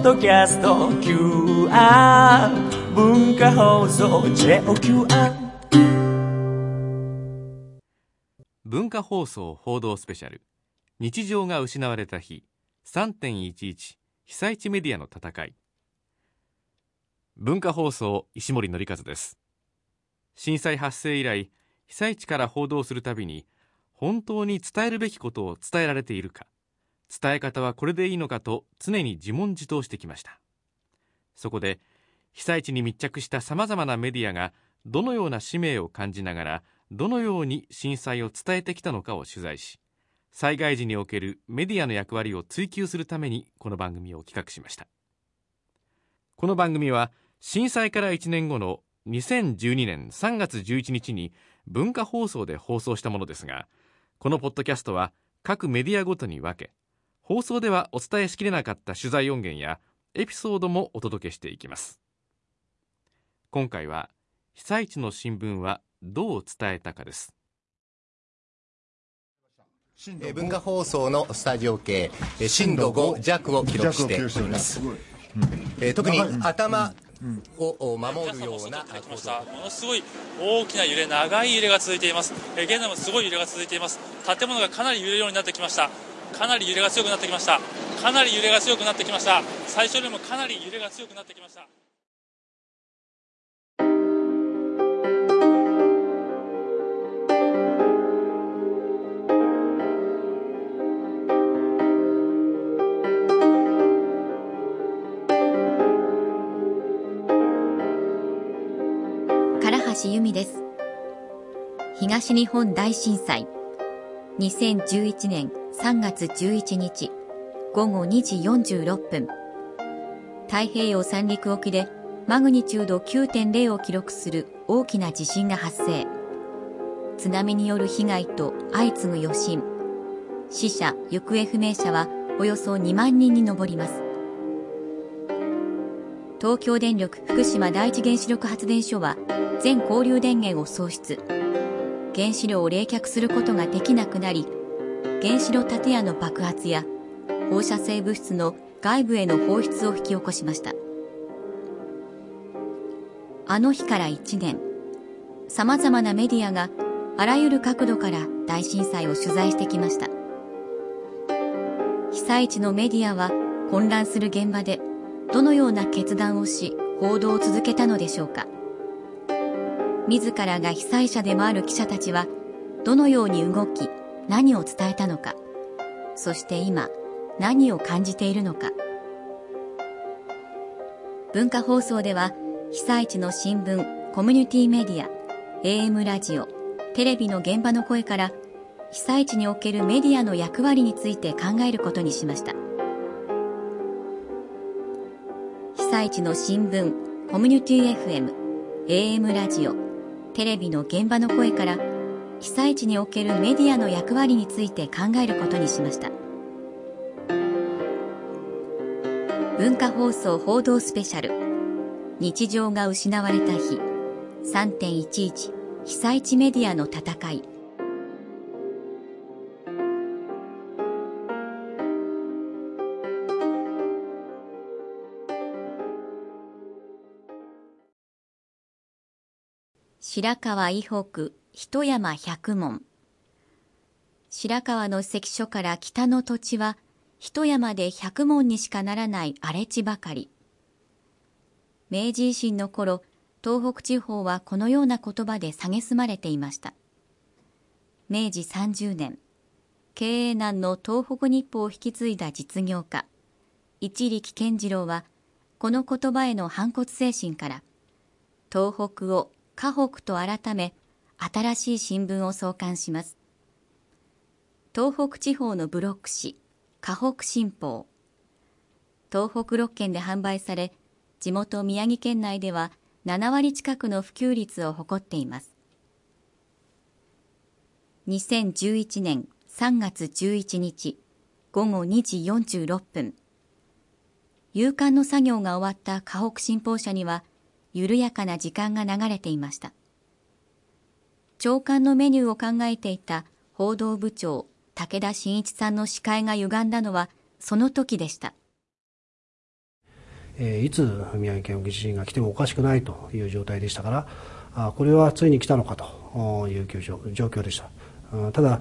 ッドキャスト QR 文化放送 JOQR 文化放送報道スペシャル。日常が失われた日。3.11被災地メディアの戦い。文化放送石森紀和です。震災発生以来被災地から報道するたびに本当に伝えるべきことを伝えられているか。伝え方はこれでいいのかと常に自問自答してきました。そこで被災地に密着したさまざまなメディアがどのような使命を感じながらどのように震災を伝えてきたのかを取材し災害時におけるメディアの役割を追求するためにこの番組を企画しました。この番組は震災から1年後の2012年3月11日に文化放送で放送したものですがこのポッドキャストは各メディアごとに分け放送ではお伝えしきれなかった取材音源やエピソードもお届けしていきます。今回は被災地の新聞はどう伝えたかです。えー文化放送のスタジオ系えー震度5弱を記録しております、えー特に頭をお守るようなものすごい大きな揺れ長い揺れが続いています。えー現在もすごい揺れが続いています。建物がかなり揺れるようになってきましたかなり揺れが強くなってきました。かなり揺れが強くなってきました。最初よりもかなり揺れが強くなってきました。唐橋由美です。東日本大震災。2011年3月11日午後2時46分太平洋三陸沖でマグニチュード9.0を記録する大きな地震が発生。津波による被害と相次ぐ余震。死者行方不明者はおよそ2万人に上ります。東京電力福島第一原子力発電所は全交流電源を喪失原子炉を冷却することができなくなり原子炉建屋の爆発や放射性物質の外部への放出を引き起こしました。あの日から1年さまざまなメディアがあらゆる角度から大震災を取材してきました。被災地のメディアは混乱する現場でどのような決断をし報道を続けたのでしょうか。自らが被災者でもある記者たちはどのように動き何を伝えたのか。そして今何を感じているのか。文化放送では被災地の新聞コミュニティメディア AM ラジオテレビの現場の声から被災地におけるメディアの役割について考えることにしました。被災地の新聞コミュニティ FM AM ラジオテレビの現場の声から被災地におけるメディアの役割について考えることにしました。文化放送報道スペシャル。日常が失われた日。3.11被災地メディアの戦い。白川以北。一山百門。白川の関所から北の土地は一山で百門にしかならない荒れ地ばかり。明治維新の頃東北地方はこのような言葉で蔑まれていました。明治30年経営難の東北日報を引き継いだ実業家一力健次郎はこの言葉への反骨精神から東北を河北と改め新しい新聞を創刊します。東北地方のブロック紙河北新報。東北6県で販売され地元宮城県内では7割近くの普及率を誇っています。2011年3月11日午後2時46分夕刊の作業が終わった河北新報社には緩やかな時間が流れていました。朝刊のメニューを考えていた報道部長武田真一さんの視界が歪んだのはその時でしたえー、いつ宮城県沖地震が来てもおかしくないという状態でしたからあこれはついに来たのかという状況でした。ただ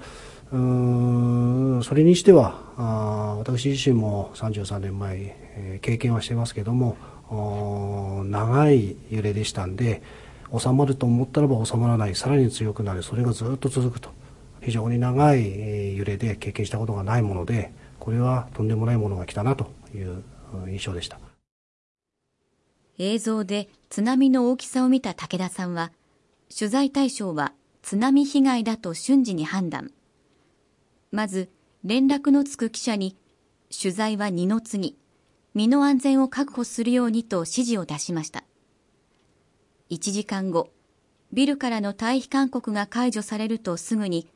うそれにしてはあ私自身も33年前、えー、経験はしてますけども長い揺れでしたんで収まると思ったらば収まらない。さらに強くなる。それがずっと続くと。非常に長い揺れで経験したことがないものでこれはとんでもないものが来たなという印象でした。映像で津波の大きさを見た武田さんは取材対象は津波被害だと瞬時に判断。まず連絡のつく記者に取材は二の次。身の安全を確保するようにと指示を出しました。1時間後ビルからの退避勧告が解除されるとすぐに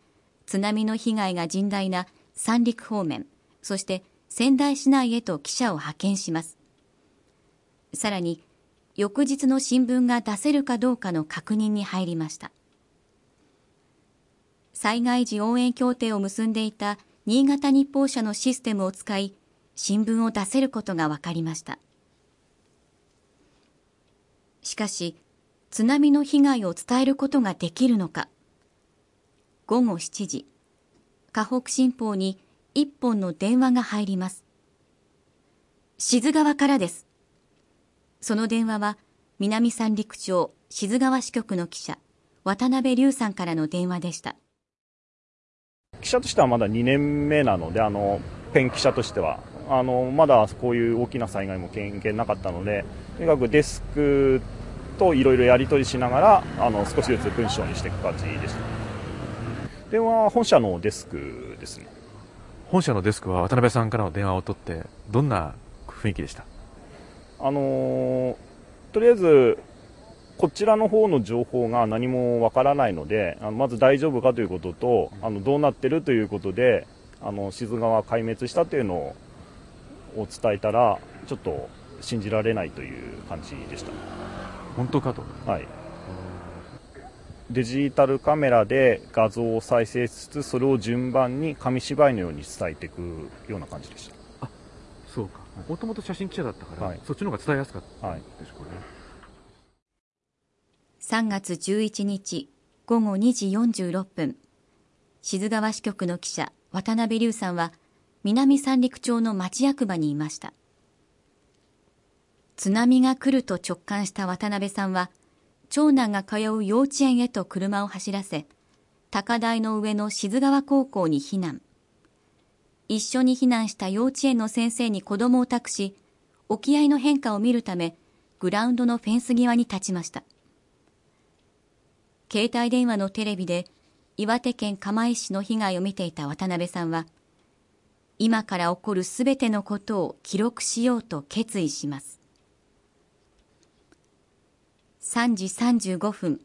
津波の被害が甚大な三陸方面そして仙台市内へと記者を派遣します。さらに翌日の新聞が出せるかどうかの確認に入りました。災害時応援協定を結んでいた新潟日報社のシステムを使い新聞を出せることが分かりました。しかし津波の被害を伝えることができるのか。午後7時。河北新報に一本の電話が入ります。静川からです。その電話は南三陸町静川支局の記者渡辺隆さんからの電話でした。記者としてはまだ2年目なので、あのペン記者としては。あの、まだこういう大きな災害も経験なかったので、とにかくデスクといろいろやり取りしながら、あの少しずつ文章にしていく感じでした。電話は本社のデスクですね。本社のデスクは渡辺さんからの電話を取って、どんな雰囲気でした？あのとりあえずこちらの方の情報が何もわからないので、あのまず大丈夫かということと、あのどうなってるということで、あの静川壊滅したというのを伝えたら、ちょっと信じられないという感じでした。本当かと。はい。デジタルカメラで画像を再生しつつ、それを順番に紙芝居のように伝えていくような感じでした。あ、そうか。もともと写真記者だったから、はい、そっちの方が伝えやすかったんでしょ。はい3月11日午後2時46分静川支局の記者渡辺隆さんは南三陸町の町役場にいました津波が来ると直感した渡辺さんは長男が通う幼稚園へと車を走らせ高台の上の静川高校に避難。一緒に避難した幼稚園の先生に子供を託し沖合の変化を見るためグラウンドのフェンス際に立ちました。携帯電話のテレビで岩手県釜石市の被害を見ていた渡辺さんは今から起こるすべてのことを記録しようと決意します。3時35分。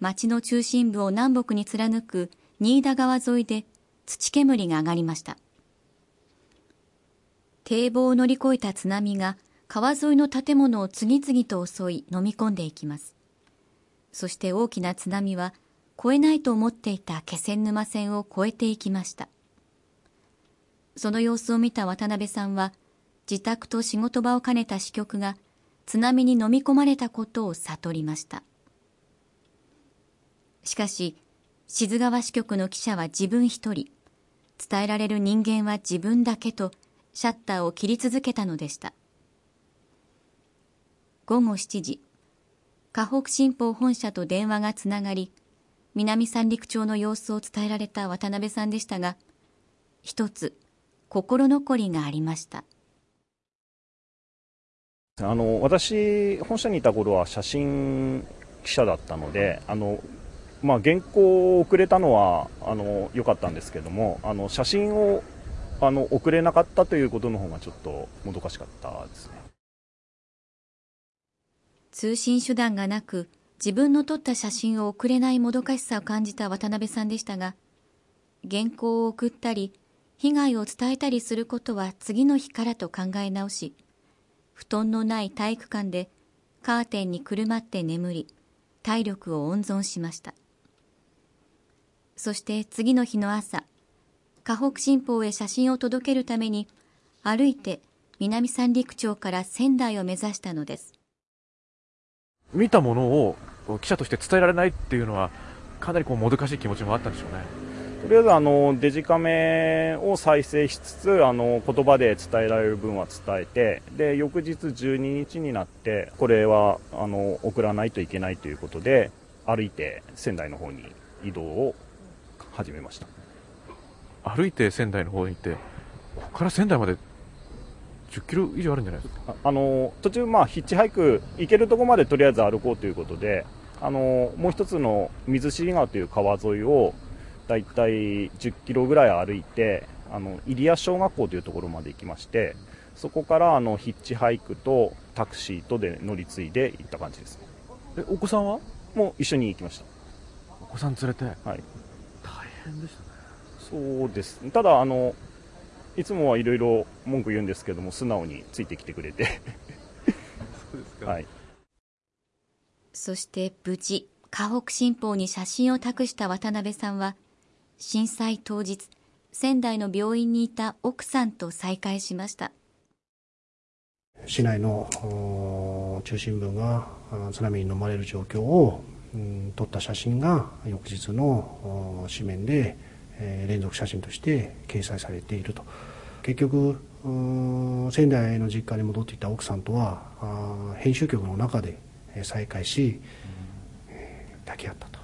町の中心部を南北に貫く新田川沿いで土煙が上がりました。堤防を乗り越えた津波が川沿いの建物を次々と襲い飲み込んでいきます。そして大きな津波は越えないと思っていた気仙沼線を越えていきました。その様子を見た渡辺さんは自宅と仕事場を兼ねた支局が津波に飲み込まれたことを悟りました。しかし静川支局の記者は自分一人伝えられる人間は自分だけとシャッターを切り続けたのでした。午後7時河北新報本社と電話がつながり南三陸町の様子を伝えられた渡辺さんでしたが一つ心残りがありました。あの私、本社にいた頃は写真記者だったのであの、まあ、原稿を送れたのはあの良かったんですけどもあの写真をあの送れなかったということの方がちょっともどかしかったですね。通信手段がなく自分の撮った写真を送れないもどかしさを感じた渡辺さんでしたが原稿を送ったり被害を伝えたりすることは次の日からと考え直し布団のない体育館でカーテンにくるまって眠り体力を温存しました。そして次の日の朝河北新報へ写真を届けるために歩いて南三陸町から仙台を目指したのです。見たものを記者として伝えられないっていうのはかなりこうもどかしい気持ちもあったんでしょうね。とりあえずあのデジカメを再生しつつあの言葉で伝えられる分は伝えてで翌日12日になってこれはあの送らないといけないということで歩いて仙台の方に移動を始めました。歩いて仙台の方に行ってここから仙台まで10キロ以上あるんじゃないですか？ああの途中、まあ、ヒッチハイク行けるところまでとりあえず歩こうということであのもう一つの水尻川という川沿いをだいたい10キロぐらい歩いてあの入谷小学校というところまで行きましてそこからあのヒッチハイクとタクシーとで乗り継いで行った感じです。ねえお子さんは？もう一緒に行きました。お子さん連れて？はい。大変でしたね。そうです。ただあのいつもはいろいろ文句言うんですけども素直についてきてくれて。そうですはい。そして無事河北新報に写真を託した渡辺さんは震災当日仙台の病院にいた奥さんと再会しました。市内の中心部が津波に飲まれる状況を、撮った写真が翌日の紙面で、連続写真として掲載されていると。結局仙台の実家に戻っていた奥さんとは編集局の中で再会し、抱き合ったと。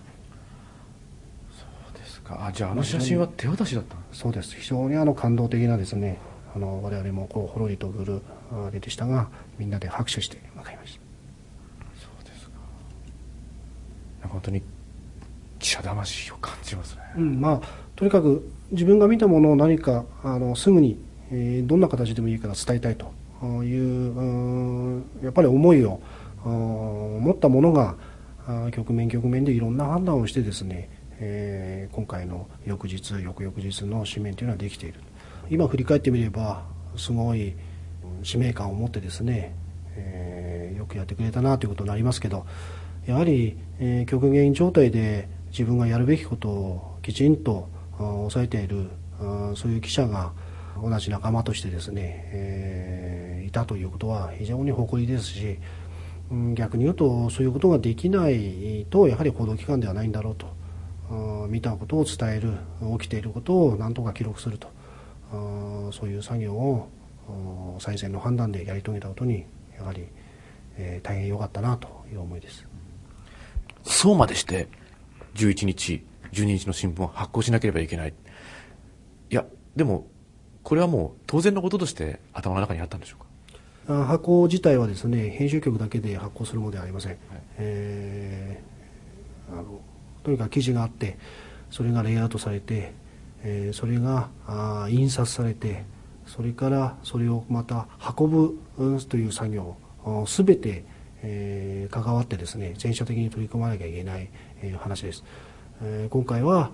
か？あじゃああの写真は手渡しだったそうです。非常にあの感動的なですねあの我々もこうほろりとくるあれでしたがみんなで拍手して向かいました。そうですか。なんか本当に記者魂を感じますね。うん、まあとにかく自分が見たものを何かあのすぐに、えーどんな形でもいいから伝えたいといううんやっぱり思いを持ったものが局面局面でいろんな判断をしてですね、えー今回の翌日翌々日の紙面というのはできている。今振り返ってみればすごい使命感を持ってですね、えーよくやってくれたなということになりますけどやはり、えー極限状態で自分がやるべきことをきちんと抑えているあそういう記者が同じ仲間としてですね、えーいたということは非常に誇りですし、うん逆に言うとそういうことができないとやはり報道機関ではないんだろうと。見たことを伝える起きていることを何とか記録するとそういう作業を最善の判断でやり遂げたことにやはり、えー大変良かったなという思いです。そうまでして11日12日の新聞を発行しなければいけない。いやでもこれはもう当然のこととして頭の中にあったんでしょうか？あ発行自体はですね編集局だけで発行するものではありません、えーあのとにかく記事があってそれがレイアウトされて、えーそれがあ印刷されてそれからそれをまた運ぶという作業すべて、えー関わってですね全社的に取り組まなきゃいけない、えー話です、えー今回は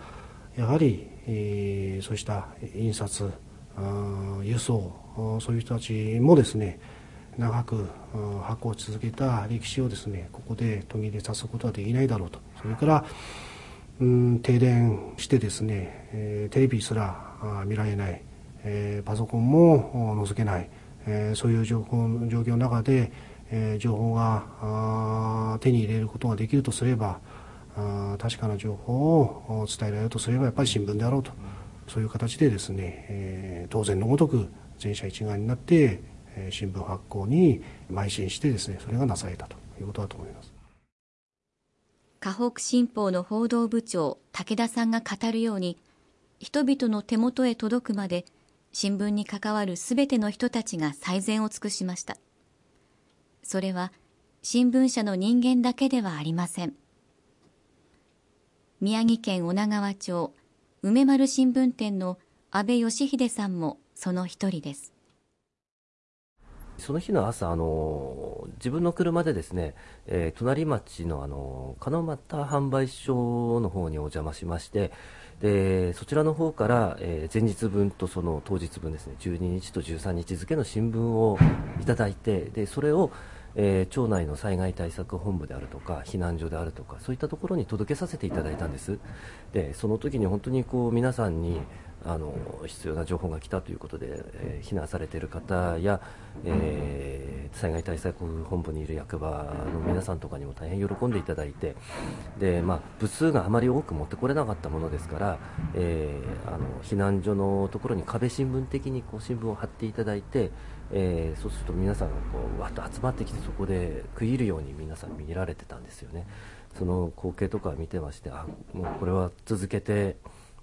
やはり、えーそうした印刷輸送そういう人たちもですね長く発行を続けた歴史をですねここで途切れさすことはできないだろうと。それからうん停電してですね、えーテレビすら見られない、えーパソコンも覗けない、えーそういう情報状況の中で、えー情報があー手に入れることができるとすればあ確かな情報を伝えられるとすればやっぱり新聞であろうと。そういう形でですね、えー当然のごとく全社一丸になって、新聞発行に邁進してですねそれがなされたということだと思います。河北新報の報道部長武田さんが語るように人々の手元へ届くまで新聞に関わるすべての人たちが最善を尽くしました。それは新聞社の人間だけではありません。宮城県女川町梅丸新聞店の安倍義秀さんもその一人です。その日の朝、あの自分の車でですね、えー隣町のあの鹿俣販売所の方にお邪魔しまして、でそちらの方から、えー前日分とその当日分ですね、12日と13日付の新聞をいただいて、でそれを、えー町内の災害対策本部であるとか避難所であるとかそういったところに届けさせていただいたんです。でその時に本当にこう皆さんにあの必要な情報が来たということで、えー、避難されている方や、えー、災害対策本部にいる役場の皆さんとかにも大変喜んでいただいてで、まあ、部数があまり多く持ってこれなかったものですから、えー、あの避難所のところに壁新聞的にこう新聞を貼っていただいて、え、そうすると皆さんがこうわっと集まってきてそこで食い入るように皆さん見られてたんですよね。その光景とか見てましてあもうこれは続けて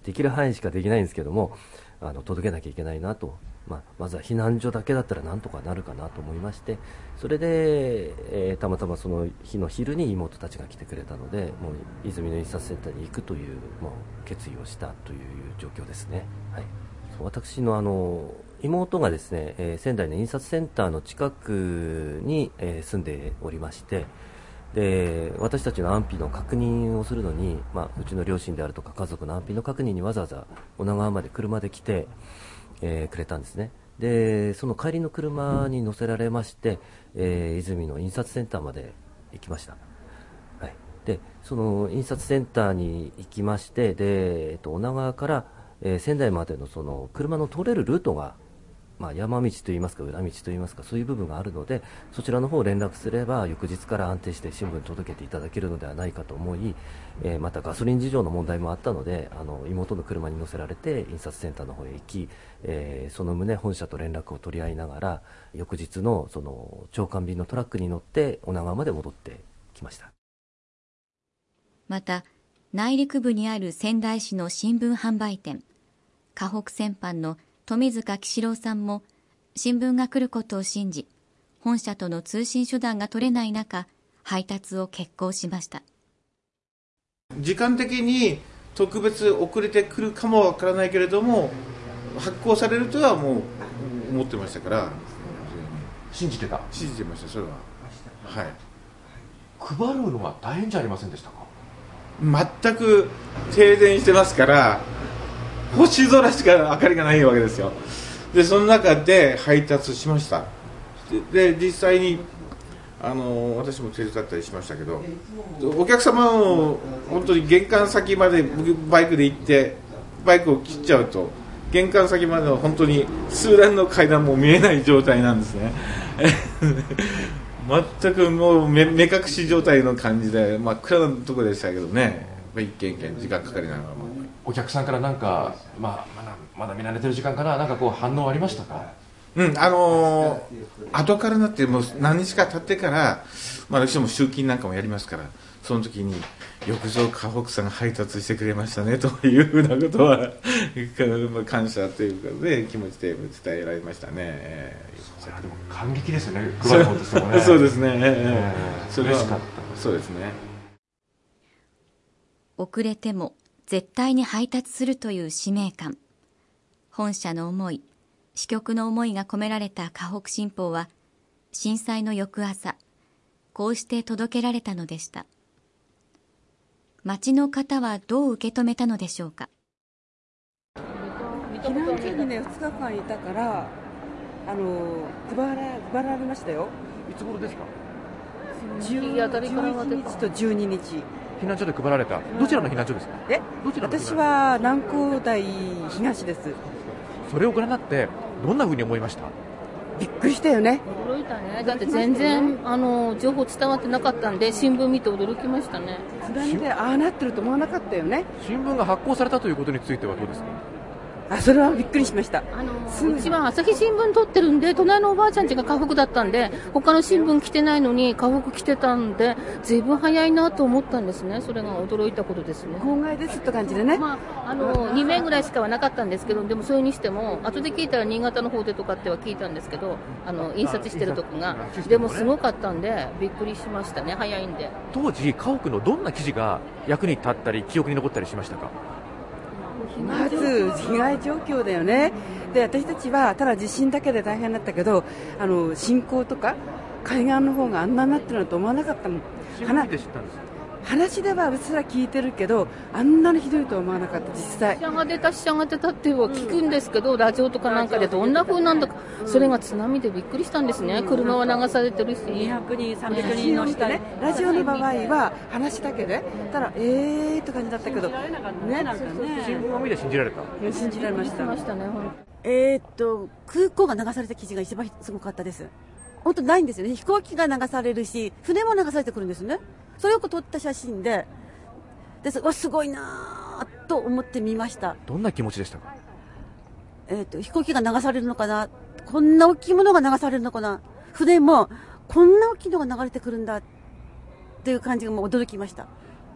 できる範囲しかできないんですけどもあの届けなきゃいけないなと、まあ、まずは避難所だけだったらなんとかなるかなと思いましてそれで、えー、たまたまその日の昼に妹たちが来てくれたのでもう泉の印刷センターに行くというもう決意をしたという状況ですね。はい、私のあの妹がですね、えー、仙台の印刷センターの近くに、えー、住んでおりまして、で私たちの安否の確認をするのに、まあ、うちの両親であるとか家族の安否の確認にわざわざ女川まで車で来て、えー、くれたんですね。でその帰りの車に乗せられまして、えー、泉の印刷センターまで行きました、はい、でその印刷センターに行きましてで、えっと、女川から、えー、仙台までのその車の通れるルートがまあ、山道といいますか裏道といいますかそういう部分があるのでそちらの方を連絡すれば翌日から安定して新聞に届けていただけるのではないかと思い、えー、またガソリン事情の問題もあったのであの妹の車に乗せられて印刷センターの方へ行き、えー、その旨本社と連絡を取り合いながら翌日のその長官便のトラックに乗って女川まで戻ってきました。また内陸部にある仙台市の新聞販売店河北戦犯の富塚喜四郎さんも新聞が来ることを信じ本社との通信手段が取れない中配達を決行しました。時間的に特別遅れてくるかもわからないけれども発行されるとはもう思ってましたから。信じてた？信じてましたそれは。はい。配るのは大変じゃありませんでしたか？全く停電してますから星空しか明かりがないわけですよ。でその中で配達しました。で実際にあの私も手伝ったりしましたけどお客様を本当に玄関先までバイクで行ってバイクを切っちゃうと玄関先までは本当に数段の階段も見えない状態なんですね。全くもう目隠し状態の感じで真っ暗なとこでしたけどね。一軒一軒時間かかりながらも。お客さんからなんか、まあ、まだまだ見慣れてる時間からなんかこう反応ありましたか？うんあのー、後からなってもう何日か経ってから、まあ、私も集金なんかもやりますからその時によくぞ河北さんが配達してくれましたねというふうなことは 感謝というかで気持ちで伝えられましたね、えー、でも感激ですよね配る方としてもね。そうですね、えー、それはそうですね。遅れても絶対に配達するという使命感。本社の思い支局の思いが込められた河北新報は震災の翌朝こうして届けられたのでした。町の方はどう受け止めたのでしょうか？避難所にね2日間いたからあの配ら配られましたよ。いつ頃ですか？11日と12日避難所で配られた。どちらの避難所ですか？え私は南高台東です。それをご覧になってどんなふうに思いました？びっくりしたよね。驚いたね。だって全然あの情報伝わってなかったんで新聞見て驚きましたね。津波でああなってると思わなかったよね。新聞が発行されたということについてはどうですか？あそれはびっくりしました。あのうちは朝日新聞撮ってるんで隣のおばあちゃん家が河北だったんで他の新聞来てないのに河北来てたんでずいぶん早いなと思ったんですね。それが驚いたことですね。号外ですって感じでね、まあ、あの2名ぐらいしかはなかったんですけどでもそれにしても後で聞いたら新潟の方でとかっては聞いたんですけどあの印刷してるとこが。でもすごかったんでびっくりしましたね。早いんで。当時家屋のどんな記事が役に立ったり記憶に残ったりしましたか？まず被害状況だよね、で私たちはただ地震だけで大変だったけど、あの侵攻とか海岸の方があんなになってるのと思わなかったもん。知ったんです話ではうっすら聞いてるけどあんなにひどいとは思わなかった実際。死者が出た死者が出たっては聞くんですけど、ラジオとかなんかでどんな風なんだかそれが津波でびっくりしたんですね、車は流されてるし。200人300人の下ね。ラジオの場合は話だけでたらえーって感じだったけど。ねなんかね。新聞を見て信じられた？信じられました。ましたねえーっと空港が流された記事が一番すごかったです本当ないんですよね。飛行機が流されるし船も流されてくるんですね。それをよく撮った写真でですわすごいなと思ってみました。どんな気持ちでしたか？えー、と飛行機が流されるのかな？こんな大きいものが流されるのかな？船もこんな大きいのが流れてくるんだ。っていう感じがもう驚きました。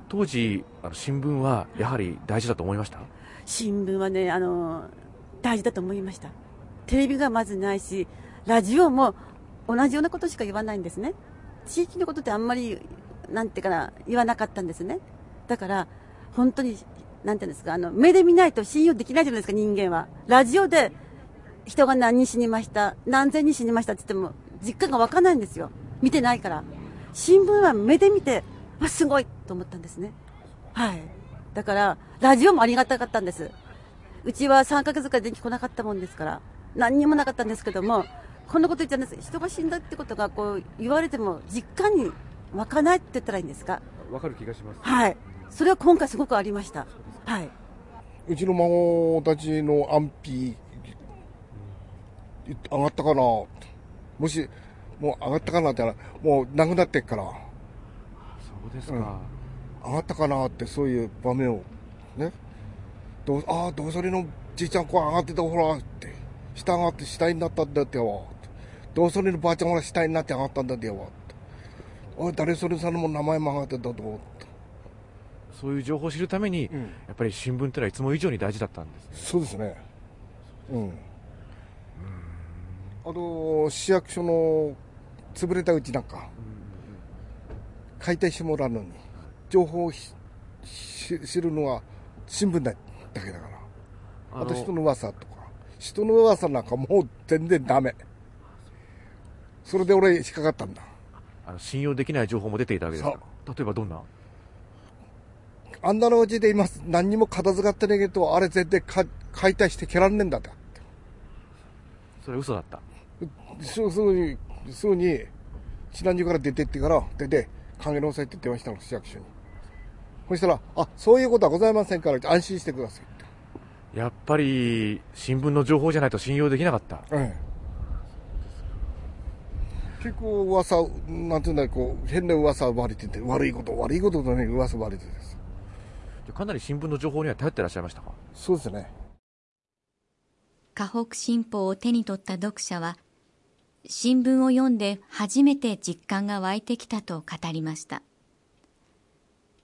当時あの新聞はやはり大事だと思いました？新聞はねあの大事だと思いました。テレビがまずないしラジオも同じようなことしか言わないんですね。地域のことってあんまりなんていうかな言わなかったんですね。だから本当になんていうんですかあの目で見ないと信用できないじゃないですか人間は。ラジオで人が何人死にました何千人死にましたって言っても実感が湧かないんですよ。見てないから。新聞は目で見てあすごいと思ったんですね。はい。だからラジオもありがたかったんです。うちは3ヶ月から電気来なかったもんですから何にもなかったんですけどもこんなこと言っちゃうんです。人が死んだってことがこう言われても実感に湧かないって言ったらいいんですか？わかる気がします。はい。それは今回すごくありました。はい。うちの孫たちの安否上がったかな？もしもう上がったかなって言ったらもうなくなってっから。そうですか、うん、上がったかなってそういう場面を。ね。どうああどうそれのじいちゃんこう上がってたほらって。下上がって下になったんだってよどうそれのばあちゃんほら下になって上がったんだって。よおい誰それさんのも名前も上がってたとそういう情報を知るために、うん、やっぱり新聞ってのはいつも以上に大事だったんです、ね、そうですね。うん。あと市役所の潰れたうちなんか解体してもらうのに情報を知るのは新聞だけだから。あと人の噂とか人の噂なんかもう全然ダメそれで俺引っかかったんだ。あの信用できない情報も出ていたわけですか？例えばどんな？あんなのうちで今何にも片付かってねえけどあれ絶対解体して蹴らんねえんだって。それ嘘だった？すぐにすぐに避難所から出てってから出て考え直さいって電話したの市役所に。そしたらあそういうことはございませんから安心してくださいやっぱり新聞の情報じゃないと信用できなかった。ええ結構噂なんていうんだこう変な噂ばれてて悪いこと悪いこととね噂ばれてです。かなり新聞の情報には頼ってらっしゃいましたか？そうですね。河北新報を手に取った読者は新聞を読んで初めて実感が湧いてきたと語りました。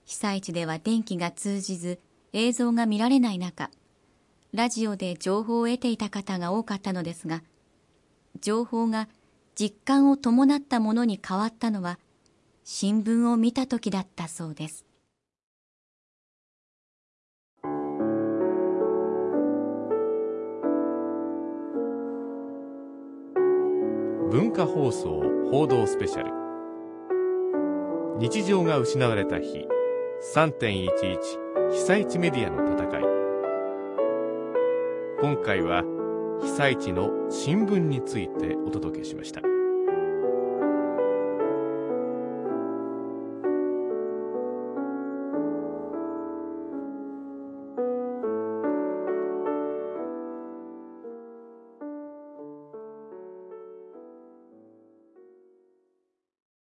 被災地では電気が通じず映像が見られない中ラジオで情報を得ていた方が多かったのですが情報が実感を伴ったものに変わったのは新聞を見た時だったそうです。文化放送報道スペシャル。日常が失われた日。3.11被災地メディアの戦い。今回は被災地の新聞についてお届けしました。